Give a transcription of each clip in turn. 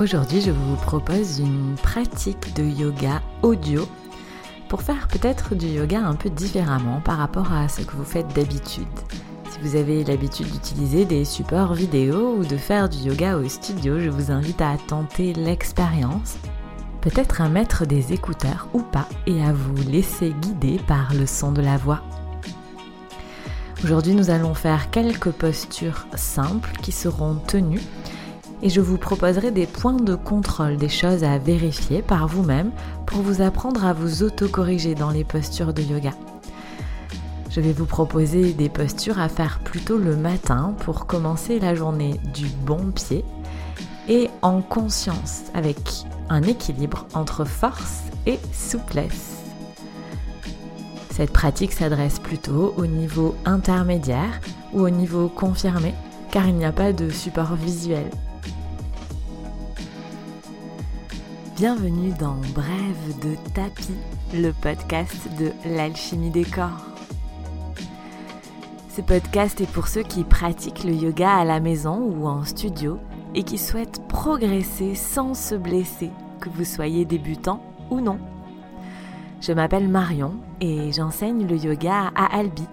Aujourd'hui, je vous propose une pratique de yoga audio pour faire peut-être du yoga un peu différemment par rapport à ce que vous faites d'habitude. Si vous avez l'habitude d'utiliser des supports vidéo ou de faire du yoga au studio, je vous invite à tenter l'expérience, peut-être à mettre des écouteurs ou pas et à vous laisser guider par le son de la voix. Aujourd'hui, nous allons faire quelques postures simples qui seront tenues et je vous proposerai des points de contrôle, des choses à vérifier par vous-même pour vous apprendre à vous autocorriger dans les postures de yoga. Je vais vous proposer des postures à faire plutôt le matin pour commencer la journée du bon pied et en conscience avec un équilibre entre force et souplesse. Cette pratique s'adresse plutôt au niveau intermédiaire ou au niveau confirmé car il n'y a pas de support visuel. Bienvenue dans Brève de tapis, le podcast de l'alchimie des corps. Ce podcast est pour ceux qui pratiquent le yoga à la maison ou en studio et qui souhaitent progresser sans se blesser, que vous soyez débutant ou non. Je m'appelle Marion et j'enseigne le yoga à Albi,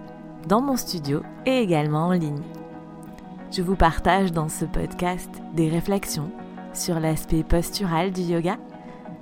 dans mon studio et également en ligne. Je vous partage dans ce podcast des réflexions sur l'aspect postural du yoga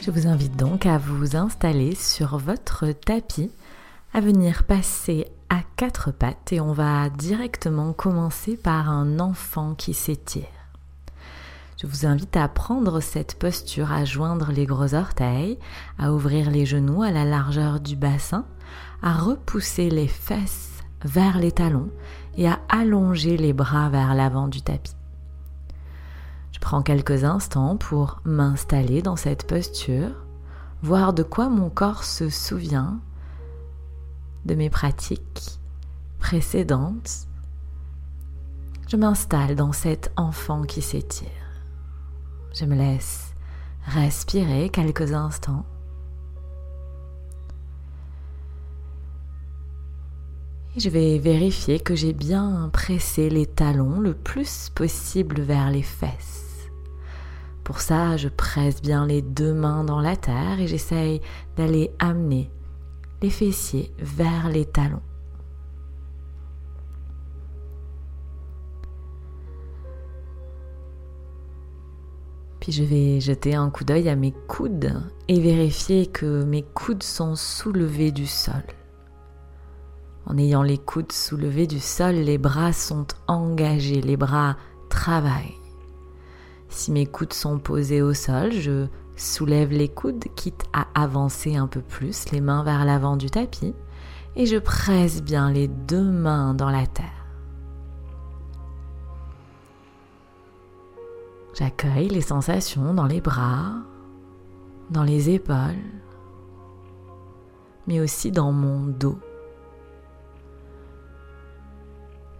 Je vous invite donc à vous installer sur votre tapis, à venir passer à quatre pattes et on va directement commencer par un enfant qui s'étire. Je vous invite à prendre cette posture, à joindre les gros orteils, à ouvrir les genoux à la largeur du bassin, à repousser les fesses vers les talons et à allonger les bras vers l'avant du tapis. Je prends quelques instants pour m'installer dans cette posture, voir de quoi mon corps se souvient de mes pratiques précédentes. Je m'installe dans cet enfant qui s'étire. Je me laisse respirer quelques instants. Et je vais vérifier que j'ai bien pressé les talons le plus possible vers les fesses. Pour ça, je presse bien les deux mains dans la terre et j'essaye d'aller amener les fessiers vers les talons. Puis je vais jeter un coup d'œil à mes coudes et vérifier que mes coudes sont soulevés du sol. En ayant les coudes soulevés du sol, les bras sont engagés, les bras travaillent. Si mes coudes sont posés au sol, je soulève les coudes, quitte à avancer un peu plus, les mains vers l'avant du tapis, et je presse bien les deux mains dans la terre. J'accueille les sensations dans les bras, dans les épaules, mais aussi dans mon dos.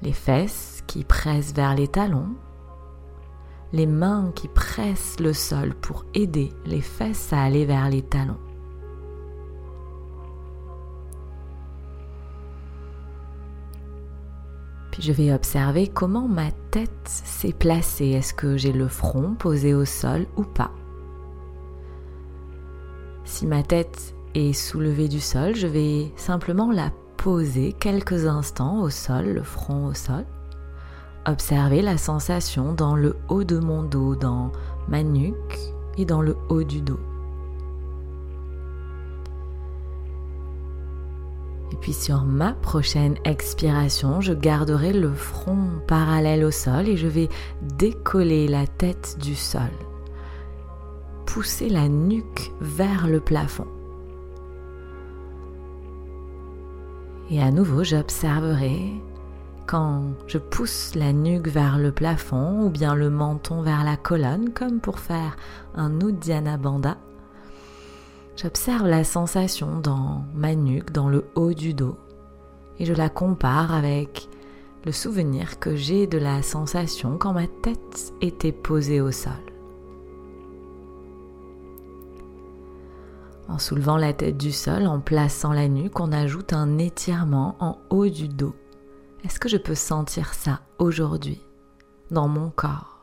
Les fesses qui pressent vers les talons, les mains qui pressent le sol pour aider les fesses à aller vers les talons. Puis je vais observer comment ma tête s'est placée. Est-ce que j'ai le front posé au sol ou pas? Si ma tête est soulevée du sol, je vais simplement la poser quelques instants au sol, le front au sol. Observez la sensation dans le haut de mon dos, dans ma nuque et dans le haut du dos. Et puis sur ma prochaine expiration, je garderai le front parallèle au sol et je vais décoller la tête du sol. Pousser la nuque vers le plafond. Et à nouveau, j'observerai quand je pousse la nuque vers le plafond ou bien le menton vers la colonne comme pour faire un Uddiyana Bandha, j'observe la sensation dans ma nuque, dans le haut du dos et je la compare avec le souvenir que j'ai de la sensation quand ma tête était posée au sol. En soulevant la tête du sol, en plaçant la nuque, on ajoute un étirement en haut du dos. Est-ce que je peux sentir ça aujourd'hui dans mon corps?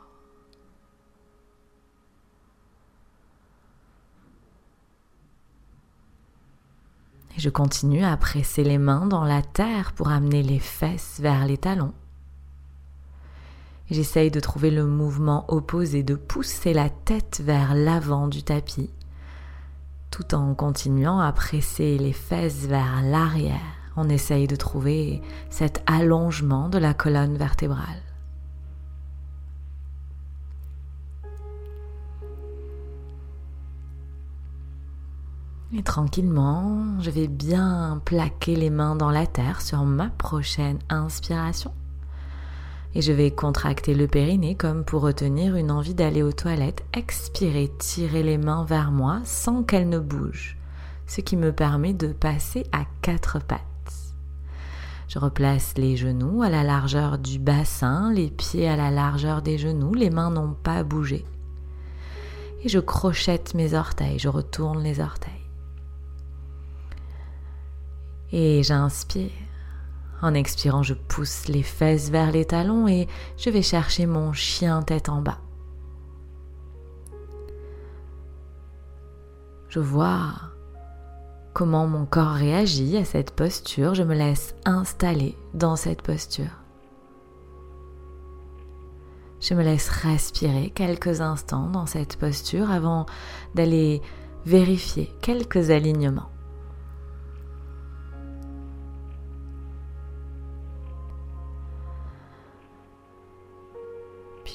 Et je continue à presser les mains dans la terre pour amener les fesses vers les talons. J'essaye de trouver le mouvement opposé, de pousser la tête vers l'avant du tapis, tout en continuant à presser les fesses vers l'arrière. On essaye de trouver cet allongement de la colonne vertébrale. Et tranquillement, je vais bien plaquer les mains dans la terre sur ma prochaine inspiration. Et je vais contracter le périnée comme pour retenir une envie d'aller aux toilettes. Expirer, tirer les mains vers moi sans qu'elles ne bougent, ce qui me permet de passer à quatre pattes. Je replace les genoux à la largeur du bassin, les pieds à la largeur des genoux, les mains n'ont pas bougé. Et je crochette mes orteils, je retourne les orteils. Et j'inspire. En expirant, je pousse les fesses vers les talons et je vais chercher mon chien tête en bas. Je vois comment mon corps réagit à cette posture. Je me laisse installer dans cette posture. Je me laisse respirer quelques instants dans cette posture avant d'aller vérifier quelques alignements.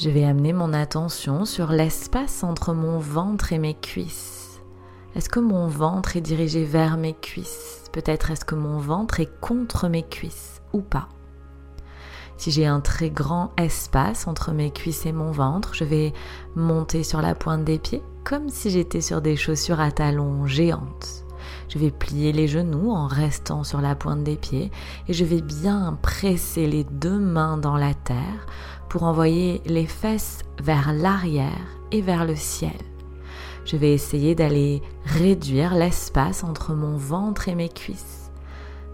je vais amener mon attention sur l'espace entre mon ventre et mes cuisses. Est-ce que mon ventre est dirigé vers mes cuisses? Peut-être est-ce que mon ventre est contre mes cuisses ou pas? Si j'ai un très grand espace entre mes cuisses et mon ventre, je vais monter sur la pointe des pieds comme si j'étais sur des chaussures à talons géantes. Je vais plier les genoux en restant sur la pointe des pieds et je vais bien presser les deux mains dans la terre pour envoyer les fesses vers l'arrière et vers le ciel. Je vais essayer d'aller réduire l'espace entre mon ventre et mes cuisses.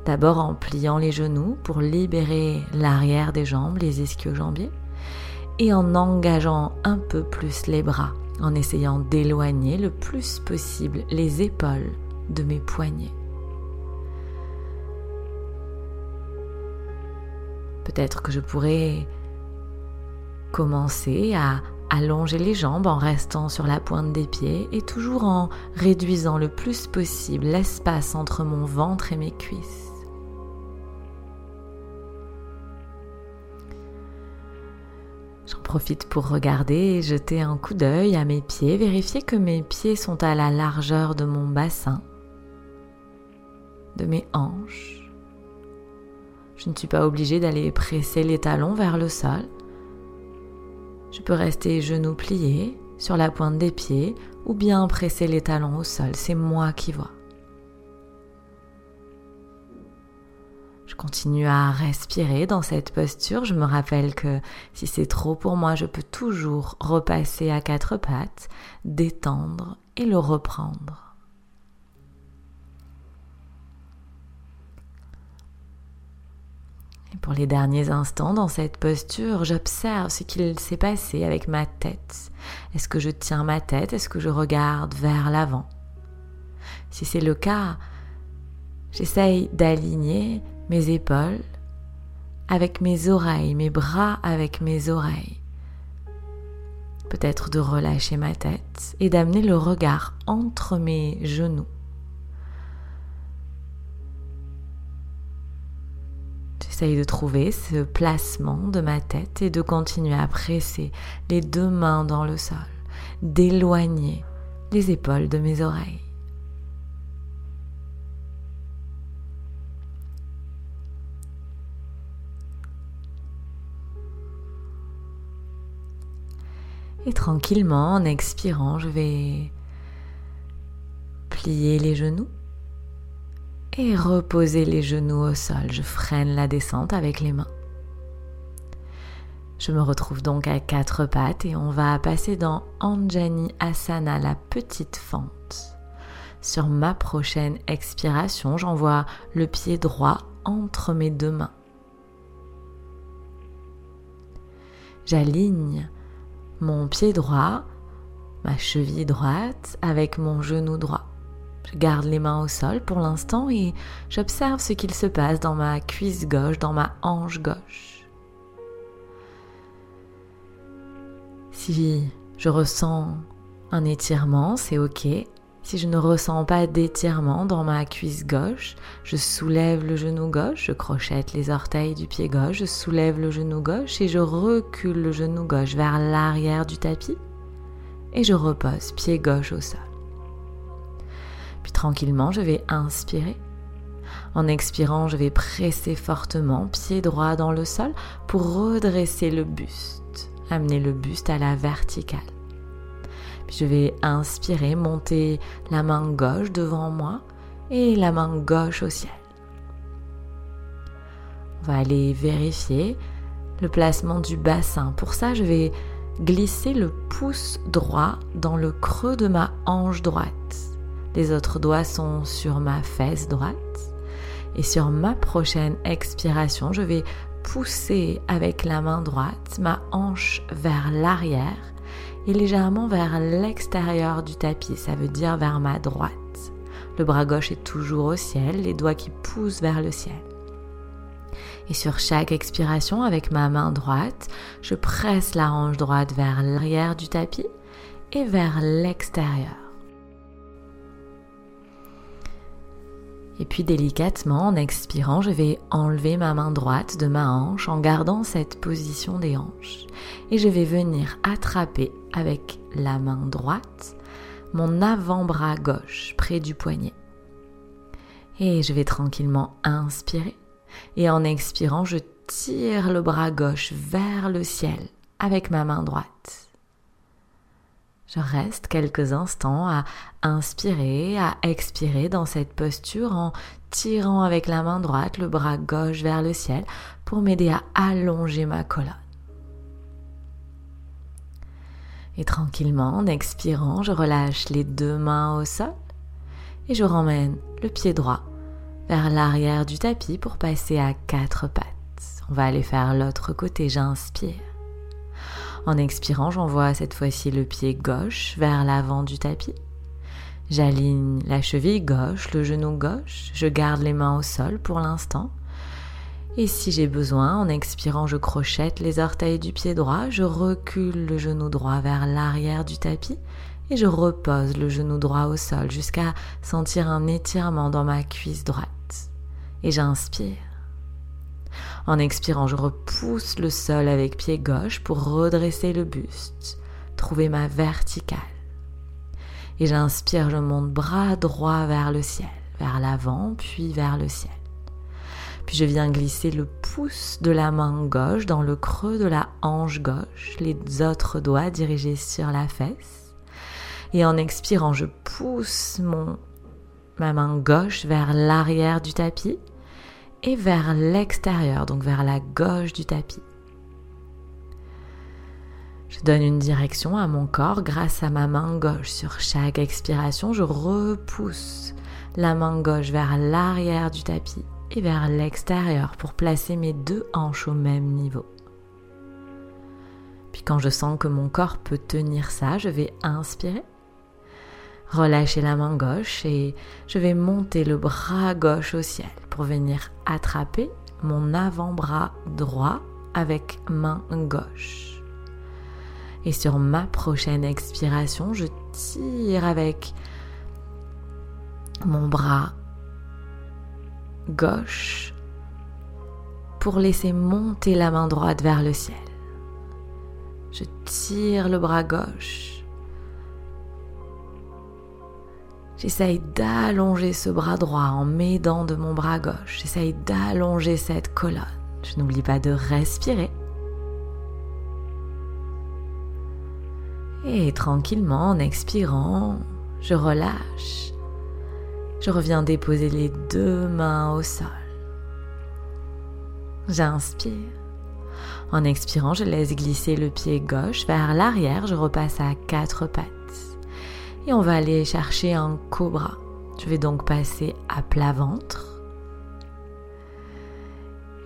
D'abord en pliant les genoux pour libérer l'arrière des jambes, les ischio-jambiers, et en engageant un peu plus les bras, en essayant d'éloigner le plus possible les épaules de mes poignets. Peut-être que je pourrais commencer à allonger les jambes en restant sur la pointe des pieds et toujours en réduisant le plus possible l'espace entre mon ventre et mes cuisses. J'en profite pour regarder et jeter un coup d'œil à mes pieds, vérifier que mes pieds sont à la largeur de mon bassin, de mes hanches. Je ne suis pas obligée d'aller presser les talons vers le sol. Je peux rester genoux pliés sur la pointe des pieds ou bien presser les talons au sol. C'est moi qui vois. Je continue à respirer dans cette posture. Je me rappelle que si c'est trop pour moi, je peux toujours repasser à quatre pattes, détendre et le reprendre. Pour les derniers instants dans cette posture, j'observe ce qu'il s'est passé avec ma tête. Est-ce que je tiens ma tête? Est-ce que je regarde vers l'avant? Si c'est le cas, j'essaye d'aligner mes épaules avec mes oreilles, mes bras avec mes oreilles. Peut-être de relâcher ma tête et d'amener le regard entre mes genoux. J'essaye de trouver ce placement de ma tête et de continuer à presser les deux mains dans le sol, d'éloigner les épaules de mes oreilles. Et tranquillement, en expirant, je vais plier les genoux et reposer les genoux au sol. Je freine la descente avec les mains. Je me retrouve donc à quatre pattes et on va passer dans Anjani Asana, la petite fente. Sur ma prochaine expiration, j'envoie le pied droit entre mes deux mains. J'aligne mon pied droit, ma cheville droite avec mon genou droit. Je garde les mains au sol pour l'instant et j'observe ce qu'il se passe dans ma cuisse gauche, dans ma hanche gauche. Si je ressens un étirement, c'est ok. Si je ne ressens pas d'étirement dans ma cuisse gauche, je soulève le genou gauche, je crochette les orteils du pied gauche, je soulève le genou gauche et je recule le genou gauche vers l'arrière du tapis et je repose pied gauche au sol. Puis tranquillement, je vais inspirer. En expirant, je vais presser fortement, pied droit dans le sol pour redresser le buste, amener le buste à la verticale. Puis je vais inspirer, monter la main gauche devant moi et la main gauche au ciel. On va aller vérifier le placement du bassin. Pour ça, je vais glisser le pouce droit dans le creux de ma hanche droite. Les autres doigts sont sur ma fesse droite. Et sur ma prochaine expiration, je vais pousser avec la main droite ma hanche vers l'arrière et légèrement vers l'extérieur du tapis, ça veut dire vers ma droite. Le bras gauche est toujours au ciel, les doigts qui poussent vers le ciel. Et sur chaque expiration, avec ma main droite, je presse la hanche droite vers l'arrière du tapis et vers l'extérieur. Et puis délicatement, en expirant, je vais enlever ma main droite de ma hanche en gardant cette position des hanches. Et je vais venir attraper avec la main droite mon avant-bras gauche près du poignet. Et je vais tranquillement inspirer. Et en expirant, je tire le bras gauche vers le ciel avec ma main droite. Je reste quelques instants à inspirer, à expirer dans cette posture en tirant avec la main droite le bras gauche vers le ciel pour m'aider à allonger ma colonne. Et tranquillement, en expirant, je relâche les deux mains au sol et je ramène le pied droit vers l'arrière du tapis pour passer à quatre pattes. On va aller faire l'autre côté, j'inspire. En expirant, j'envoie cette fois-ci le pied gauche vers l'avant du tapis. J'aligne la cheville gauche, le genou gauche, je garde les mains au sol pour l'instant. Et si j'ai besoin, en expirant, je crochette les orteils du pied droit, je recule le genou droit vers l'arrière du tapis et je repose le genou droit au sol jusqu'à sentir un étirement dans ma cuisse droite. Et j'inspire. En expirant, je repousse le sol avec pied gauche pour redresser le buste, trouver ma verticale. Et j'inspire, je monte bras droit vers le ciel, vers l'avant, puis vers le ciel. Puis je viens glisser le pouce de la main gauche dans le creux de la hanche gauche, les autres doigts dirigés sur la fesse. Et en expirant, je pousse mon, ma main gauche vers l'arrière du tapis et vers l'extérieur, donc vers la gauche du tapis. Je donne une direction à mon corps grâce à ma main gauche. Sur chaque expiration, je repousse la main gauche vers l'arrière du tapis et vers l'extérieur pour placer mes deux hanches au même niveau. Puis quand je sens que mon corps peut tenir ça, je vais inspirer relâcher la main gauche et je vais monter le bras gauche au ciel pour venir attraper mon avant-bras droit avec main gauche. Et sur ma prochaine expiration, je tire avec mon bras gauche pour laisser monter la main droite vers le ciel. Je tire le bras gauche J'essaye d'allonger ce bras droit en m'aidant de mon bras gauche. J'essaye d'allonger cette colonne. Je n'oublie pas de respirer. Et tranquillement, en expirant, je relâche. Je reviens déposer les deux mains au sol. J'inspire. En expirant, je laisse glisser le pied gauche vers l'arrière. Je repasse à quatre pattes. Et on va aller chercher un cobra. Je vais donc passer à plat ventre.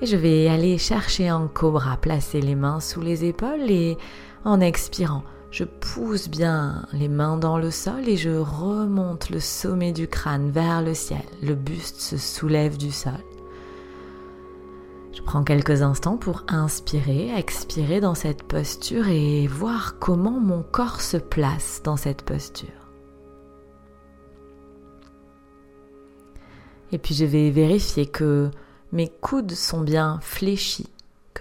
Et je vais aller chercher un cobra, placer les mains sous les épaules et en expirant, je pousse bien les mains dans le sol et je remonte le sommet du crâne vers le ciel. Le buste se soulève du sol. Je prends quelques instants pour inspirer, expirer dans cette posture et voir comment mon corps se place dans cette posture. Et puis je vais vérifier que mes coudes sont bien fléchis,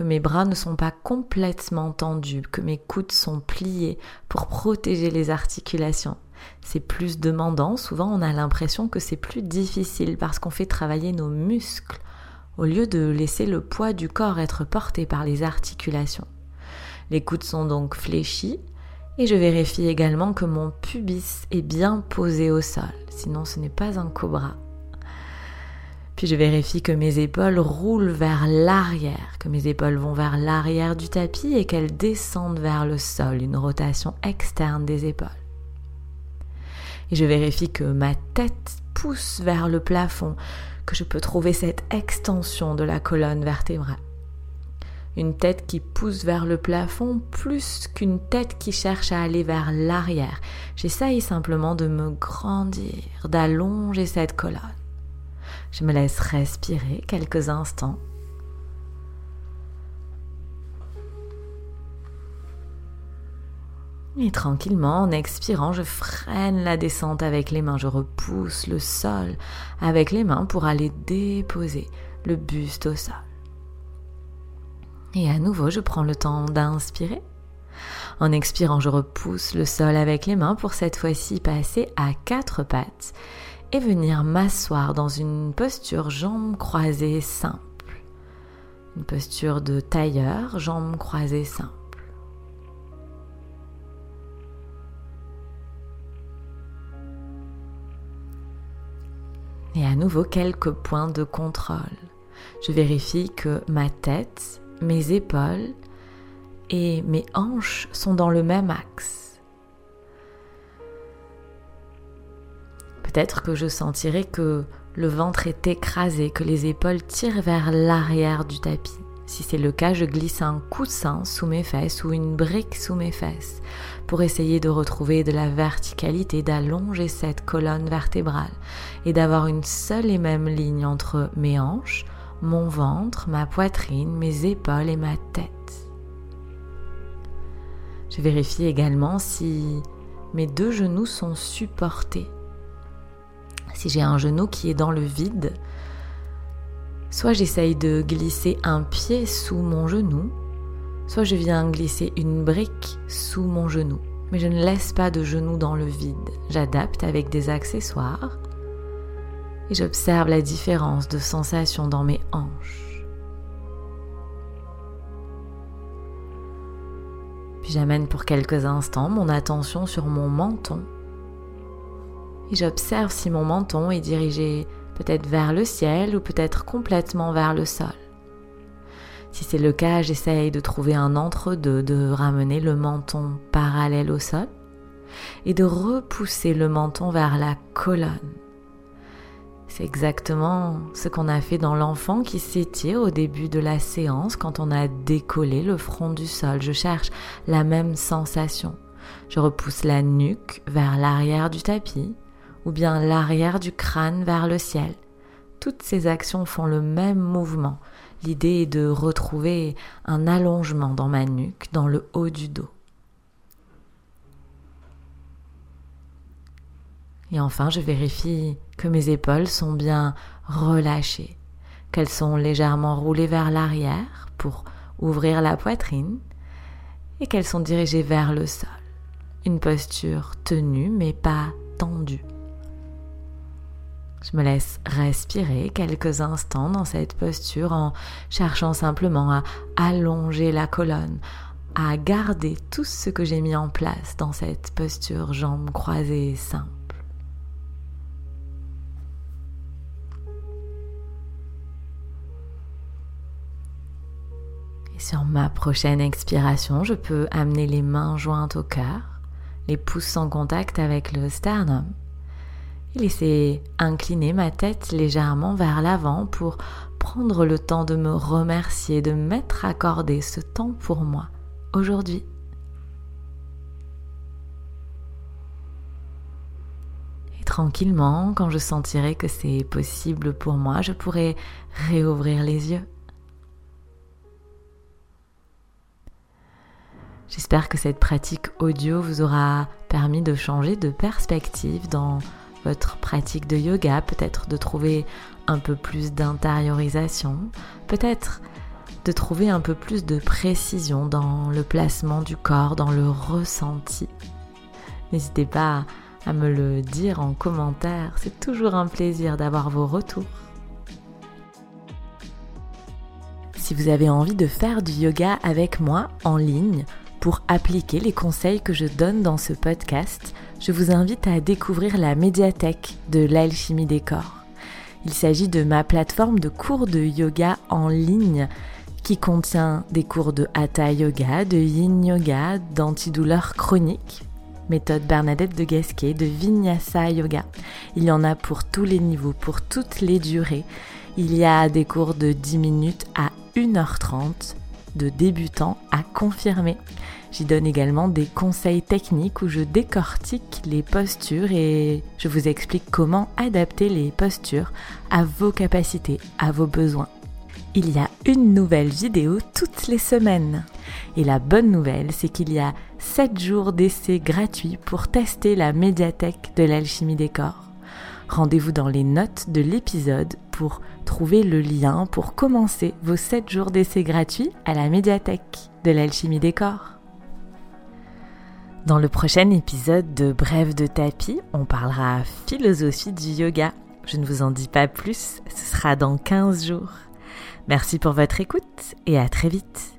mes bras ne sont pas complètement tendus, que mes coudes sont pliés pour protéger les articulations. C'est plus demandant, souvent on a l'impression que c'est plus difficile parce qu'on fait travailler nos muscles au lieu de laisser le poids du corps être porté par les articulations. Les coudes sont donc fléchis et je vérifie également que mon pubis est bien posé au sol, sinon ce n'est pas un cobra. Puis je vérifie que mes épaules roulent vers l'arrière, que mes épaules vont vers l'arrière du tapis et qu'elles descendent vers le sol, une rotation externe des épaules. Et je vérifie que ma tête pousse vers le plafond, que je peux trouver cette extension de la colonne vertébrale. Une tête qui pousse vers le plafond plus qu'une tête qui cherche à aller vers l'arrière. J'essaye simplement de me grandir, d'allonger cette colonne. Je me laisse respirer quelques instants. Et tranquillement, en expirant, je freine la descente avec les mains, je repousse le sol avec les mains pour aller déposer le buste au sol. Et à nouveau, je prends le temps d'inspirer. En expirant, je repousse le sol avec les mains pour cette fois-ci passer à quatre pattes et venir m'asseoir dans une posture jambes croisées simple. Une posture de tailleur, jambes croisées simple. Et à nouveau quelques points de contrôle. Je vérifie que ma tête, mes épaules et mes hanches sont dans le même axe. Peut-être que je sentirai que le ventre est écrasé, que les épaules tirent vers l'arrière du tapis. Si c'est le cas, je glisse un coussin sous mes fesses ou une brique sous mes fesses pour essayer de retrouver de la verticalité, d'allonger cette colonne vertébrale et d'avoir une seule et même ligne entre mes hanches, mon ventre, ma poitrine, mes épaules et ma tête. Je vérifie également si mes deux genoux sont supportés si j'ai un genou qui est dans le vide, soit j'essaye de glisser un pied sous mon genou, soit je viens glisser une brique sous mon genou. Mais je ne laisse pas de genou dans le vide. J'adapte avec des accessoires et j'observe la différence de sensation dans mes hanches. Puis j'amène pour quelques instants mon attention sur mon menton et j'observe si mon menton est dirigé peut-être vers le ciel ou peut-être complètement vers le sol. Si c'est le cas, j'essaye de trouver un entre-deux, de ramener le menton parallèle au sol et de repousser le menton vers la colonne. C'est exactement ce qu'on a fait dans l'enfant qui s'étire au début de la séance quand on a décollé le front du sol. Je cherche la même sensation. Je repousse la nuque vers l'arrière du tapis ou bien l'arrière du crâne vers le ciel. Toutes ces actions font le même mouvement. L'idée est de retrouver un allongement dans ma nuque, dans le haut du dos. Et enfin, je vérifie que mes épaules sont bien relâchées, qu'elles sont légèrement roulées vers l'arrière pour ouvrir la poitrine et qu'elles sont dirigées vers le sol. Une posture tenue mais pas tendue. Je me laisse respirer quelques instants dans cette posture en cherchant simplement à allonger la colonne, à garder tout ce que j'ai mis en place dans cette posture jambes croisées simple. Et sur ma prochaine expiration, je peux amener les mains jointes au cœur, les pouces en contact avec le sternum et laisser incliner ma tête légèrement vers l'avant pour prendre le temps de me remercier, de m'être accordé ce temps pour moi aujourd'hui. Et tranquillement, quand je sentirai que c'est possible pour moi, je pourrai réouvrir les yeux. J'espère que cette pratique audio vous aura permis de changer de perspective dans votre pratique de yoga, peut-être de trouver un peu plus d'intériorisation, peut-être de trouver un peu plus de précision dans le placement du corps, dans le ressenti. N'hésitez pas à me le dire en commentaire, c'est toujours un plaisir d'avoir vos retours. Si vous avez envie de faire du yoga avec moi en ligne pour appliquer les conseils que je donne dans ce podcast, je vous invite à découvrir la médiathèque de l'alchimie des corps. Il s'agit de ma plateforme de cours de yoga en ligne qui contient des cours de hatha yoga, de yin yoga, d'antidouleur chronique, méthode Bernadette de Gasquet, de vinyasa yoga. Il y en a pour tous les niveaux, pour toutes les durées. Il y a des cours de 10 minutes à 1h30, de débutants à confirmés. J'y donne également des conseils techniques où je décortique les postures et je vous explique comment adapter les postures à vos capacités, à vos besoins. Il y a une nouvelle vidéo toutes les semaines. Et la bonne nouvelle, c'est qu'il y a 7 jours d'essai gratuits pour tester la médiathèque de l'alchimie des corps. Rendez-vous dans les notes de l'épisode pour trouver le lien pour commencer vos 7 jours d'essai gratuits à la médiathèque de l'alchimie des corps. Dans le prochain épisode de Brève de tapis, on parlera philosophie du yoga. Je ne vous en dis pas plus, ce sera dans 15 jours. Merci pour votre écoute et à très vite.